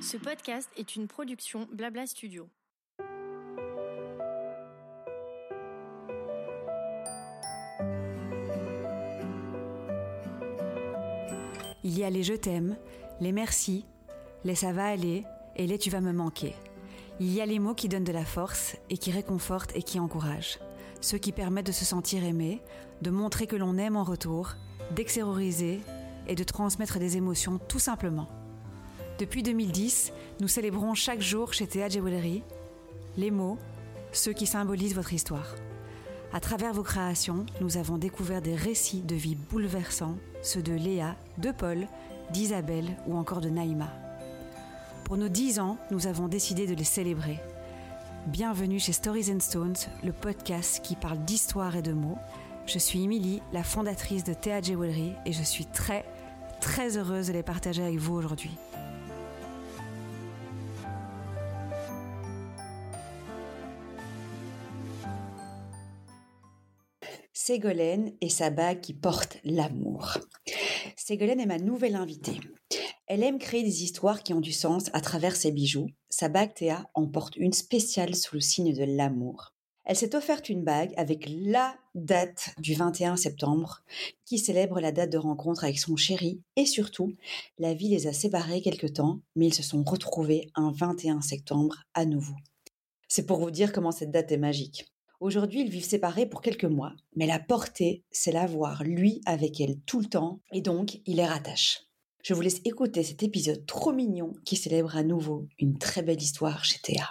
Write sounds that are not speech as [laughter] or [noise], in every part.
Ce podcast est une production Blabla Studio. Il y a les je t'aime, les merci, les ça va aller et les tu vas me manquer. Il y a les mots qui donnent de la force et qui réconfortent et qui encouragent. Ceux qui permettent de se sentir aimé, de montrer que l'on aime en retour, d'extérioriser et de transmettre des émotions tout simplement. Depuis 2010, nous célébrons chaque jour chez Théa Jewelry les mots, ceux qui symbolisent votre histoire. À travers vos créations, nous avons découvert des récits de vie bouleversants, ceux de Léa, de Paul, d'Isabelle ou encore de Naïma. Pour nos 10 ans, nous avons décidé de les célébrer. Bienvenue chez Stories and Stones, le podcast qui parle d'histoire et de mots. Je suis Émilie, la fondatrice de Théa Jewelry et je suis très, très heureuse de les partager avec vous aujourd'hui. Ségolène et sa bague qui porte l'amour. Ségolène est ma nouvelle invitée. Elle aime créer des histoires qui ont du sens à travers ses bijoux. Sa bague Théa en porte une spéciale sous le signe de l'amour. Elle s'est offerte une bague avec la date du 21 septembre, qui célèbre la date de rencontre avec son chéri, et surtout, la vie les a séparés quelque temps, mais ils se sont retrouvés un 21 septembre à nouveau. C'est pour vous dire comment cette date est magique. Aujourd'hui, ils vivent séparés pour quelques mois, mais la portée, c'est l'avoir, lui, avec elle tout le temps, et donc il les rattache. Je vous laisse écouter cet épisode trop mignon qui célèbre à nouveau une très belle histoire chez Théa.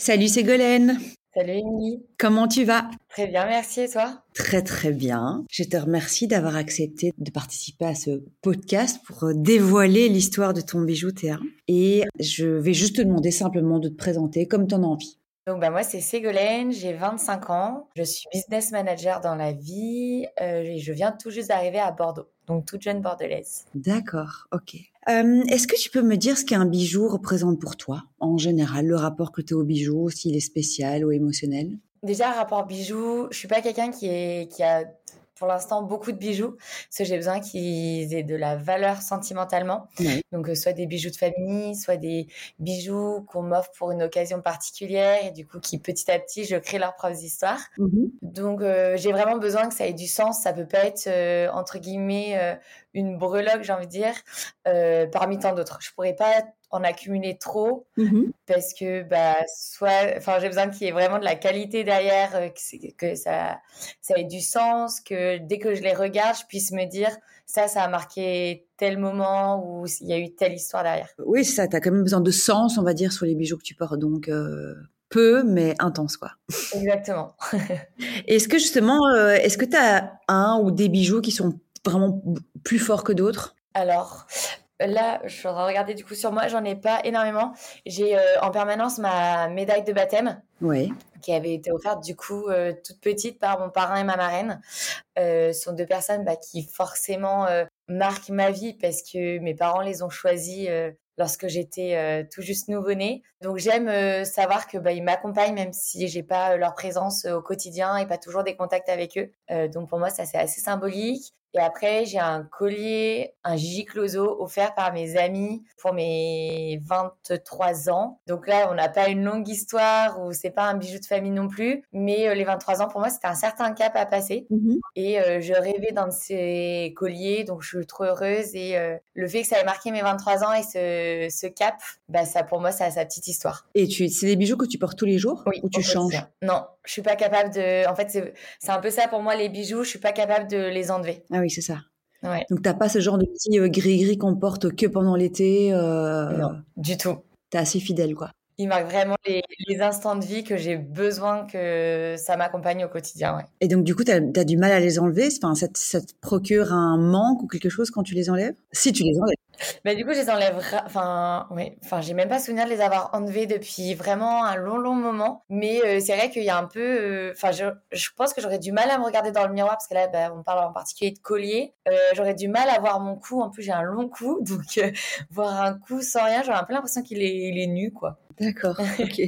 Salut Ségolène Salut Émilie Comment tu vas? Très bien, merci et toi? Très très bien. Je te remercie d'avoir accepté de participer à ce podcast pour dévoiler l'histoire de ton bijou Théa. Et je vais juste te demander simplement de te présenter comme tu en as envie. Donc bah moi c'est Ségolène, j'ai 25 ans, je suis business manager dans la vie euh, et je viens tout juste d'arriver à Bordeaux, donc toute jeune bordelaise. D'accord, ok. Est-ce que tu peux me dire ce qu'un bijou représente pour toi en général, le rapport que tu as au bijou, s'il est spécial ou émotionnel? Déjà rapport bijou, je suis pas quelqu'un qui qui a pour l'instant beaucoup de bijoux parce que j'ai besoin qu'ils aient de la valeur sentimentalement. Donc euh, soit des bijoux de famille, soit des bijoux qu'on m'offre pour une occasion particulière et du coup qui petit à petit je crée leurs propres histoires. Mhm. Donc euh, j'ai vraiment besoin que ça ait du sens. Ça peut pas être euh, entre guillemets euh, une breloque, j'ai envie de dire, parmi tant d'autres. Je pourrais pas en accumuler trop Mhm. parce que bah soit enfin j'ai besoin qu'il y ait vraiment de la qualité derrière euh, que, ça ça ait du sens que dès que je les regarde je puisse me dire ça ça a marqué tel moment ou il y a eu telle histoire derrière Oui, ça, tu as quand même besoin de sens, on va dire, sur les bijoux que tu portes. Donc, euh, peu, mais intense, quoi. exactement [laughs] Est-ce que justement, euh, est-ce que tu as un ou des bijoux qui sont vraiment plus forts que d'autres? Alors là je suis en train de regarder du coup sur moi j'en ai pas énormément j'ai euh, en permanence ma médaille de baptême Oui. qui avait été offerte du coup euh, toute petite par mon parrain et ma marraine. Euh, ce sont deux personnes bah, qui forcément marquent ma vie parce que mes parents les ont choisis euh, lorsque j'étais tout juste nouveau-née. Donc j'aime savoir que bah, ils m'accompagnent même si j'ai pas leur présence au quotidien et pas toujours des contacts avec eux. Donc pour moi ça c'est assez symbolique. Et après, j'ai un collier, un Gigi Closo offert par mes amis pour mes 23 ans. Donc là, on n'a pas une longue histoire ou c'est pas un bijou de famille non plus. Mais euh, les 23 ans, pour moi, c'était un certain cap à passer. Mhm. Et euh, je rêvais d'un de ces colliers, donc je suis trop heureuse. Et euh, le fait que ça ait marqué mes 23 ans et ce, ce cap, bah ça pour moi, ça a sa petite histoire. Et tu, c'est des bijoux que tu portes tous les jours Oui, ou tu changes? Non, je suis pas capable de. En fait, c'est un peu ça pour moi, les bijoux, je suis pas capable de les enlever. Ah oui, c'est ça. Ouais. Donc, t'as pas ce genre de petit euh, gris-gris qu'on porte que pendant l'été. Euh, Non, du tout. T'es assez fidèle, quoi. Il marque vraiment les, les instants de vie que j'ai besoin que ça m'accompagne au quotidien. Ouais. Et donc, du coup, t'as as du mal à les enlever enfin, ça, te- ça te procure un manque ou quelque chose quand tu les enlèves? Si tu les enlèves. Mais du coup, je les enlève. Enfin, ouais. Enfin, j'ai même pas souvenir de les avoir enlevés depuis vraiment un long, long moment. Mais euh, c'est vrai qu'il y a un peu. euh, Enfin, je, je pense que j'aurais du mal à me regarder dans le miroir parce que là, bah, on parle en particulier de collier. Euh, j'aurais du mal à voir mon cou. En plus, j'ai un long cou, [laughs] donc voir un cou sans rien, j'aurais un peu l'impression qu'il est, il est nu, quoi. D'accord, [laughs] ok.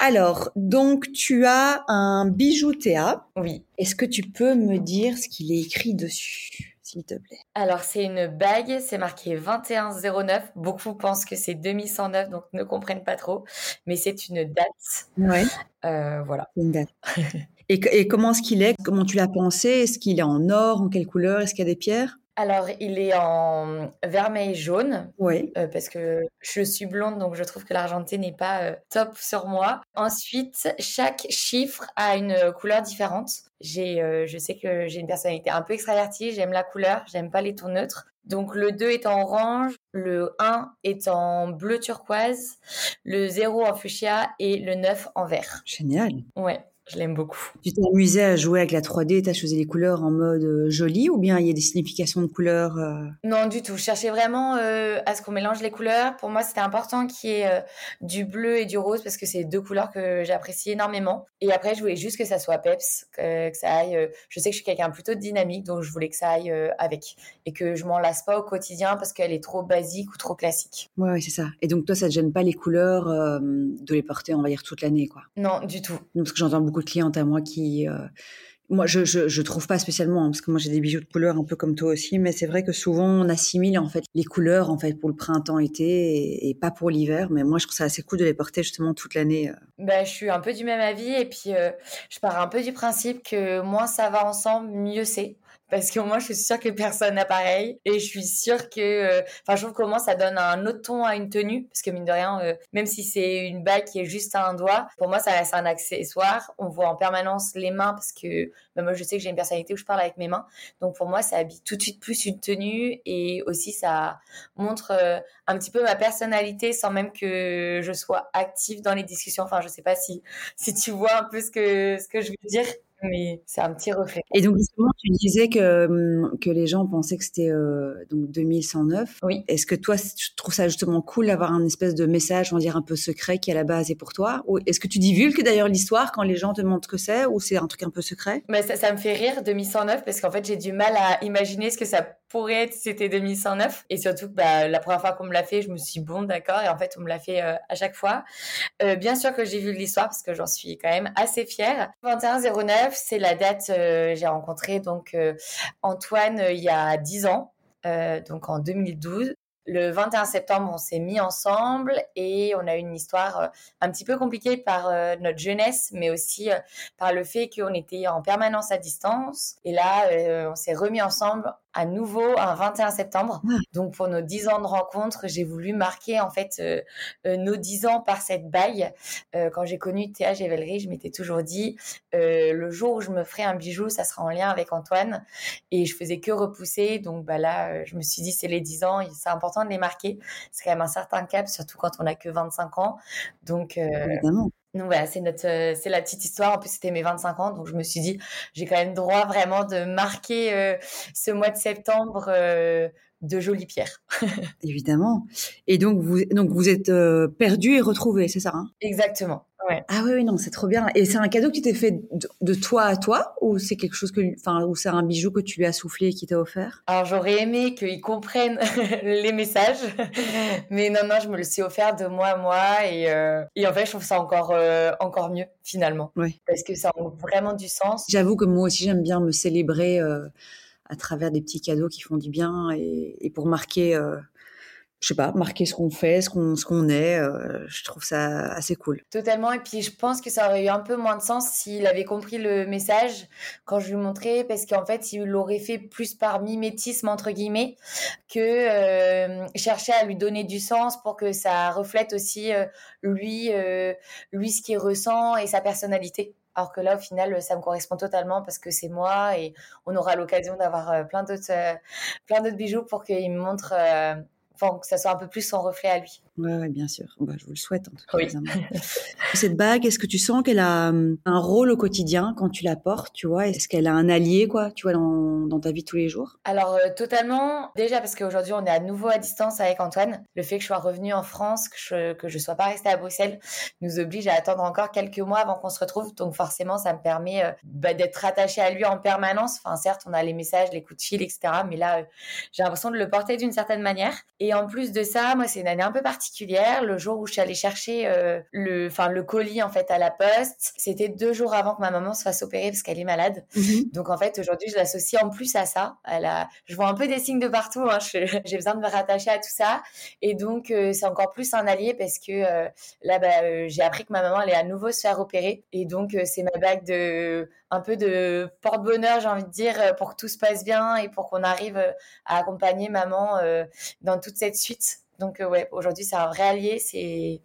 Alors, donc, tu as un bijou Théa. Oui. Est-ce que tu peux me dire ce qu'il est écrit dessus s'il te plaît? Alors, c'est une bague, c'est marqué 2109. Beaucoup pensent que c'est 2109, donc ne comprennent pas trop. Mais c'est une date. Ouais. Euh, voilà. Une date. [laughs] et, et comment est-ce qu'il est? Comment tu l'as pensé? Est-ce qu'il est en or? En quelle couleur? Est-ce qu'il y a des pierres? Alors, il est en vermeil jaune. Oui. Euh, parce que je suis blonde, donc je trouve que l'argenté n'est pas euh, top sur moi. Ensuite, chaque chiffre a une couleur différente. J'ai, euh, je sais que j'ai une personnalité un peu extravertie. J'aime la couleur, j'aime pas les tons neutres. Donc le 2 est en orange, le 1 est en bleu turquoise, le 0 en fuchsia et le 9 en vert. Génial. Ouais. Je l'aime beaucoup. Tu t'es amusé à jouer avec la 3D, tu as choisi les couleurs en mode euh, joli ou bien il y a des significations de couleurs euh? Non, du tout. Je cherchais vraiment euh, à ce qu'on mélange les couleurs. Pour moi, c'était important qu'il y ait du bleu et du rose parce que c'est deux couleurs que j'apprécie énormément. Et après, je voulais juste que ça soit peps, que, ça aille. je sais que je suis quelqu'un plutôt dynamique, donc je voulais que ça aille avec et que je m'en lasse pas au quotidien parce qu'elle est trop basique ou trop classique. Ouais, ouais c'est ça. Et donc toi, ça te gêne pas les couleurs de les porter, on va dire, toute l'année, quoi? Non, du tout. parce que j'entends beaucoup clientes à moi qui euh, moi, je, je, trouve pas spécialement, hein, parce que moi j'ai des bijoux de couleur un peu comme toi aussi, mais c'est vrai que souvent on assimile en fait les couleurs en fait pour le printemps-été et, pas pour l'hiver. Mais moi, je trouve ça assez cool de les porter justement toute l'année. Ben, je suis un peu du même avis et puis euh, je pars un peu du principe que moins ça va ensemble, mieux c'est parce que moi je suis sûre que personne n'a pareil. Et je suis sûre que euh, enfin je trouve comment ça donne un autre ton à une tenue. Parce que mine de rien euh, même si c'est une bague qui est juste à un doigt pour moi ça reste un accessoire. On voit en permanence les mains parce que bah, moi je sais que j'ai une personnalité où je parle avec mes mains. Donc pour moi ça habille tout de suite plus une tenue. Et aussi ça montre euh, un petit peu ma personnalité sans même que je sois active dans les discussions. Enfin je sais pas si si tu vois un peu ce que ce que je veux dire mais c'est un petit reflet. Et donc justement, tu disais que, hum, que les gens pensaient que c'était euh, donc 2109. Oui. Est-ce que toi, tu trouves ça justement cool d'avoir un espèce de message, on va dire un peu secret qui à la base est pour toi? Ou est-ce que tu divulgues d'ailleurs l'histoire quand les gens te demandent ce que c'est ou c'est un truc un peu secret? Mais ça, ça me fait rire 2109 parce qu'en fait j'ai du mal à imaginer ce que ça pourrait être si c'était 2109 et surtout bah, la première fois qu'on me l'a fait, je me suis dit, bon d'accord et en fait on me l'a fait euh, à chaque fois. Euh, bien sûr que j'ai vu l'histoire parce que j'en suis quand même assez fière. 2109 c'est la date, euh, j'ai rencontré donc euh, Antoine euh, il y a 10 ans, donc en 2012. Le 21 septembre, on s'est mis ensemble et on a eu une histoire un petit peu compliquée par notre jeunesse, mais aussi par le fait qu'on était en permanence à distance. Et là, on s'est remis ensemble à nouveau un 21 septembre. Donc pour nos 10 ans de rencontre, j'ai voulu marquer en fait euh, euh, nos 10 ans par cette bague. Euh, quand j'ai connu Théa Gévellerie, je m'étais toujours dit le jour où je me ferai un bijou, ça sera en lien avec Antoine et je faisais que repousser. Donc bah là, je me suis dit c'est les 10 ans, c'est important de les marquer. C'est quand même un certain cap surtout quand on a que 25 ans. Donc évidemment. Donc voilà, c'est notre, euh, c'est la petite histoire. En plus, c'était mes 25 ans, donc je me suis dit, j'ai quand même droit vraiment de marquer euh, ce mois de septembre euh, de jolies pierres. [laughs] Évidemment. Et donc vous, donc vous êtes perdu et retrouvé, c'est ça hein? Exactement. Ah oui, oui, non, c'est trop bien. Et c'est un cadeau qui t'est fait de, toi à toi ou c'est quelque chose que, enfin, ou c'est un bijou que tu lui as soufflé et qui t'a offert? Alors j'aurais aimé qu'ils comprennent [laughs] les messages, [laughs] mais non, non, je me le suis offert de moi à moi et, euh, et en fait, je trouve ça encore, euh, encore mieux finalement. Oui. Parce que ça a vraiment du sens. J'avoue que moi aussi, j'aime bien me célébrer euh, à travers des petits cadeaux qui font du bien et, et pour marquer je sais pas, marquer ce qu'on fait, ce qu'on ce qu'on est. Euh, je trouve ça assez cool. Totalement. Et puis je pense que ça aurait eu un peu moins de sens s'il avait compris le message quand je lui montrais, parce qu'en fait, il l'aurait fait plus par mimétisme entre guillemets que euh, chercher à lui donner du sens pour que ça reflète aussi euh, lui, lui ce qu'il ressent et sa personnalité. Alors que là, au final, ça me correspond totalement parce que c'est moi et on aura l'occasion d'avoir plein d'autres, plein d'autres bijoux pour qu'il me montre que ça soit un peu plus son reflet à lui. Oui, bien sûr. Bah, je vous le souhaite en tout cas. [laughs] Cette bague, est-ce que tu sens qu'elle a hum, un rôle au quotidien quand tu la portes, tu vois? Est-ce qu'elle a un allié, quoi, tu vois, dans, dans ta vie tous les jours? Alors, euh, totalement. Déjà parce qu'aujourd'hui, on est à nouveau à distance avec Antoine. Le fait que je sois revenue en France, que je que je sois pas restée à Bruxelles, nous oblige à attendre encore quelques mois avant qu'on se retrouve. Donc, forcément, ça me permet euh, bah, d'être attachée à lui en permanence. Enfin, certes, on a les messages, les coups de fil, etc. Mais là, euh, j'ai l'impression de le porter d'une certaine manière. Et Et en plus de ça, moi, c'est une année un peu particulière. Le jour où je suis allée chercher euh, le, enfin, le colis en fait à la poste, c'était deux jours avant que ma maman se fasse opérer parce qu'elle est malade. Mhm. Donc en fait, aujourd'hui, je l'associe en plus à ça. Je vois un peu des signes de partout. Hein. [laughs] J'ai besoin de me rattacher à tout ça. Et donc, euh, c'est encore plus un allié parce que euh, là, bah, j'ai appris que ma maman allait à nouveau se faire opérer. Et donc, c'est ma bague de un peu de porte-bonheur, j'ai envie de dire, euh, pour que tout se passe bien et pour qu'on arrive euh, à accompagner maman euh, dans toute cette suite. Donc ouais, aujourd'hui c'est un vrai allié, c'est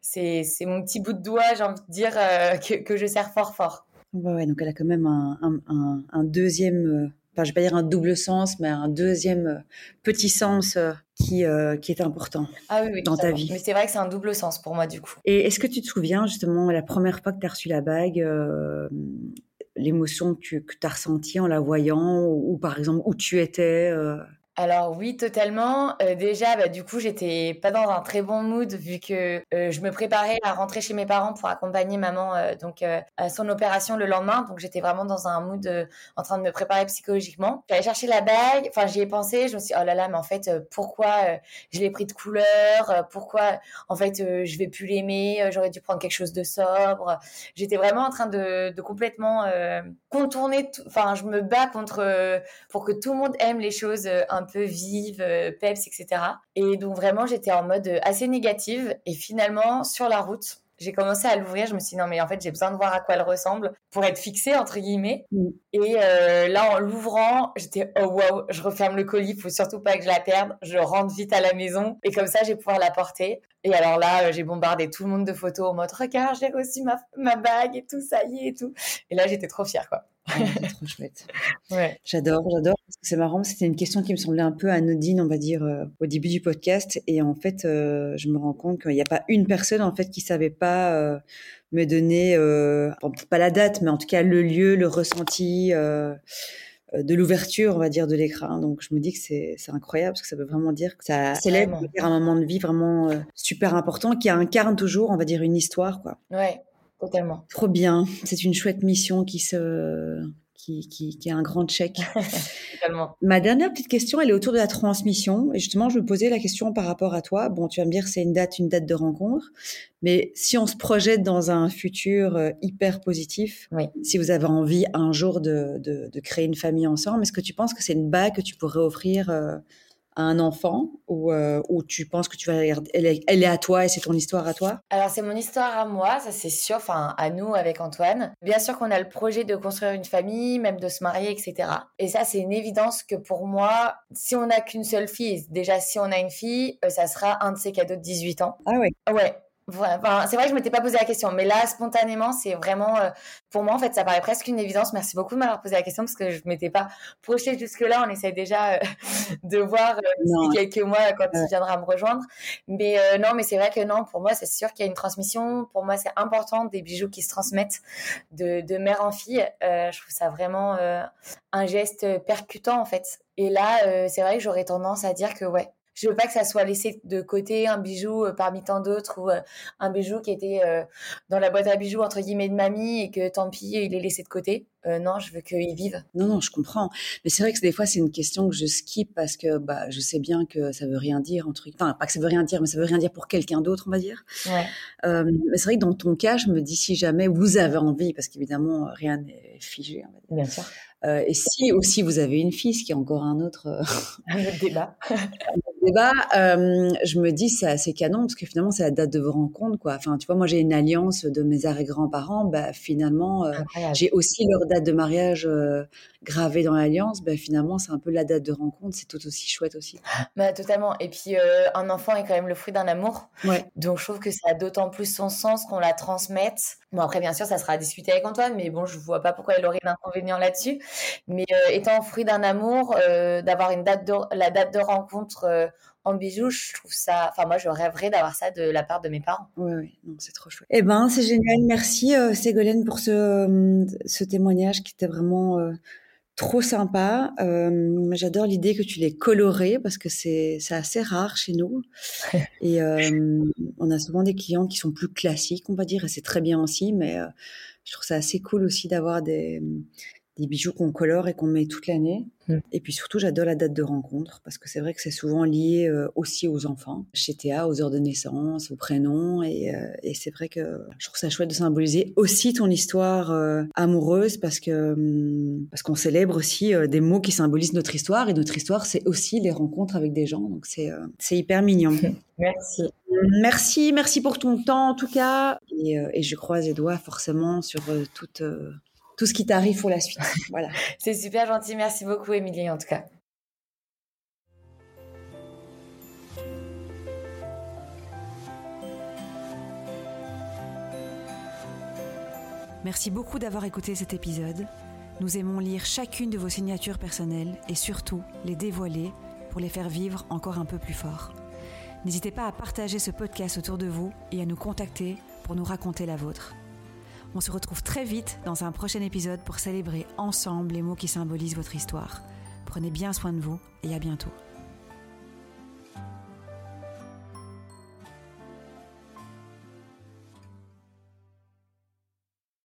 c'est mon petit bout de doigt, j'ai envie de dire, que, je sers fort fort. Ouais, donc elle a quand même un, un deuxième, enfin je vais pas dire un double sens, mais un deuxième petit sens qui, qui est important ah oui, oui, dans ta vie. Mais c'est vrai que c'est un double sens pour moi du coup. Et est-ce que tu te souviens justement la première fois que tu as reçu la bague, l'émotion que tu as ressentie en la voyant ou, par exemple où tu étais alors oui, totalement. Euh, déjà, bah, du coup, j'étais pas dans un très bon mood vu que euh, je me préparais à rentrer chez mes parents pour accompagner maman euh, donc à son opération le lendemain. Donc j'étais vraiment dans un mood en train de me préparer psychologiquement. J'allais chercher la bague. Enfin, j'y ai pensé. Je me suis dit, oh là là, mais en fait, pourquoi je l'ai pris de couleur? Pourquoi en fait je vais plus l'aimer? J'aurais dû prendre quelque chose de sobre. J'étais vraiment en train de, de complètement contourner. Enfin, je me bats contre pour que tout le monde aime les choses un peu vive, euh, peps, etc. Et donc vraiment, j'étais en mode assez négative. Et finalement, sur la route, j'ai commencé à l'ouvrir. Je me suis dit non, mais en fait, j'ai besoin de voir à quoi elle ressemble pour être fixée, entre guillemets. Mm. Et euh, là, en l'ouvrant, j'étais oh wow, je referme le colis, faut surtout pas que je la perde. Je rentre vite à la maison et comme ça, je vais pouvoir la porter. Et alors là, euh, j'ai bombardé tout le monde de photos en mode regarde, j'ai reçu ma, ma bague et tout, ça y est et tout. Et là, j'étais trop fière, quoi. C'est trop chouette. [laughs] Ouais. J'adore, j'adore. C'est marrant, c'était une question qui me semblait un peu anodine, on va dire, euh, au début du podcast. Et en fait, euh, je me rends compte qu'il n'y a pas une personne en fait qui savait pas euh, me donner, peut-être pas la date, mais en tout cas le lieu, le ressenti de l'ouverture, on va dire, de l'écran. Donc, je me dis que c'est incroyable parce que ça veut vraiment dire que ça célèbre un moment de vie vraiment super important qui incarne toujours, on va dire, une histoire, quoi. Ouais. Totalement. Trop bien. C'est une chouette mission qui se qui, qui, qui est un grand check. [laughs] Ma dernière petite question, elle est autour de la transmission. Et justement, je me posais la question par rapport à toi. Bon, tu vas me dire, c'est une date, une date de rencontre. Mais si on se projette dans un futur euh, hyper positif, si vous avez envie un jour de, de, de créer une famille ensemble, est-ce que tu penses que c'est une bague que tu pourrais offrir euh, à un enfant ou, euh, ou tu penses que tu vas elle est, elle est à toi et c'est ton histoire à toi? Alors c'est mon histoire à moi, ça c'est sûr, enfin à nous avec Antoine. Bien sûr qu'on a le projet de construire une famille, même de se marier, etc. Et ça c'est une évidence que pour moi, si on n'a qu'une seule fille, déjà si on a une fille, euh, ça sera un de ses cadeaux de 18 ans. Ah oui. Ouais, Enfin, c'est vrai que je m'étais pas posé la question, mais là, spontanément, c'est vraiment, euh, pour moi, en fait, ça paraît presque une évidence. Merci beaucoup de m'avoir posé la question parce que je m'étais pas projetée jusque-là. On essaie déjà euh, [laughs] de voir euh, quelques mois quand il viendra me rejoindre. Mais non, mais c'est vrai que non, pour moi, c'est sûr qu'il y a une transmission. Pour moi, c'est important des bijoux qui se transmettent de, de mère en fille. je trouve ça vraiment un geste percutant, en fait. Et là, c'est vrai que j'aurais tendance à dire que ouais, je veux pas que ça soit laissé de côté un bijou euh, parmi tant d'autres ou euh, un bijou qui était euh, dans la boîte à bijoux entre guillemets de mamie et que tant pis il est laissé de côté. non, je veux qu'il vive. Non, non, je comprends. Mais c'est vrai que des fois c'est une question que je skip parce que bah je sais bien que ça veut rien dire entre enfin pas que ça veut rien dire, mais ça veut rien dire pour quelqu'un d'autre, on va dire. Ouais. mais c'est vrai que dans ton cas, je me dis si jamais vous avez envie, parce qu'évidemment rien n'est figé. Bien sûr. Et si aussi vous avez une fille, ce qui est encore un autre, [laughs] autre débat. [laughs] débat, euh, je me dis c'est assez canon parce que finalement c'est la date de vos rencontres quoi. Enfin tu vois moi j'ai une alliance de mes arrière-grands-parents, bah finalement euh, j'ai aussi leur date de mariage euh, gravée dans l'alliance, bah finalement c'est un peu la date de rencontre, c'est tout aussi chouette aussi. [gasps] Bah totalement. Et puis un enfant est quand même le fruit d'un amour. Ouais. Donc je trouve que ça a d'autant plus son sens qu'on la transmette. Bon après bien sûr ça sera discuté avec Antoine, mais bon je vois pas pourquoi il aurait d'inconvénient là-dessus. Mais étant fruit d'un amour, d'avoir une date de la date de rencontre en bijoux, je trouve ça. Enfin, moi, je rêverais d'avoir ça de la part de mes parents. Oui, oui, non, c'est trop chouette. Eh ben, c'est génial. Merci, euh, Ségolène, pour ce, euh, ce témoignage qui était vraiment euh, trop sympa. Euh, j'adore l'idée que tu l'aies coloré parce que c'est assez rare chez nous. [laughs] et on a souvent des clients qui sont plus classiques, on va dire, et c'est très bien aussi, mais je trouve ça assez cool aussi d'avoir des des bijoux qu'on colore et qu'on met toute l'année. Mm. Et puis surtout, j'adore la date de rencontre parce que c'est vrai que c'est souvent lié euh, aussi aux enfants, chez Théa, aux heures de naissance, aux prénoms. Et, euh, et c'est vrai que je trouve ça chouette de symboliser aussi ton histoire euh, amoureuse parce que hum, parce qu'on célèbre aussi des mots qui symbolisent notre histoire et notre histoire, c'est aussi les rencontres avec des gens. Donc c'est c'est hyper mignon. [laughs] Merci. Merci, merci pour ton temps en tout cas. Et, et je croise les doigts forcément sur toute tout ce qui t'arrive pour la suite. [laughs] Voilà. C'est super gentil. Merci beaucoup, Émilie, en tout cas. Merci beaucoup d'avoir écouté cet épisode. Nous aimons lire chacune de vos signatures personnelles et surtout les dévoiler pour les faire vivre encore un peu plus fort. N'hésitez pas à partager ce podcast autour de vous et à nous contacter pour nous raconter la vôtre. On se retrouve très vite dans un prochain épisode pour célébrer ensemble les mots qui symbolisent votre histoire. Prenez bien soin de vous et à bientôt.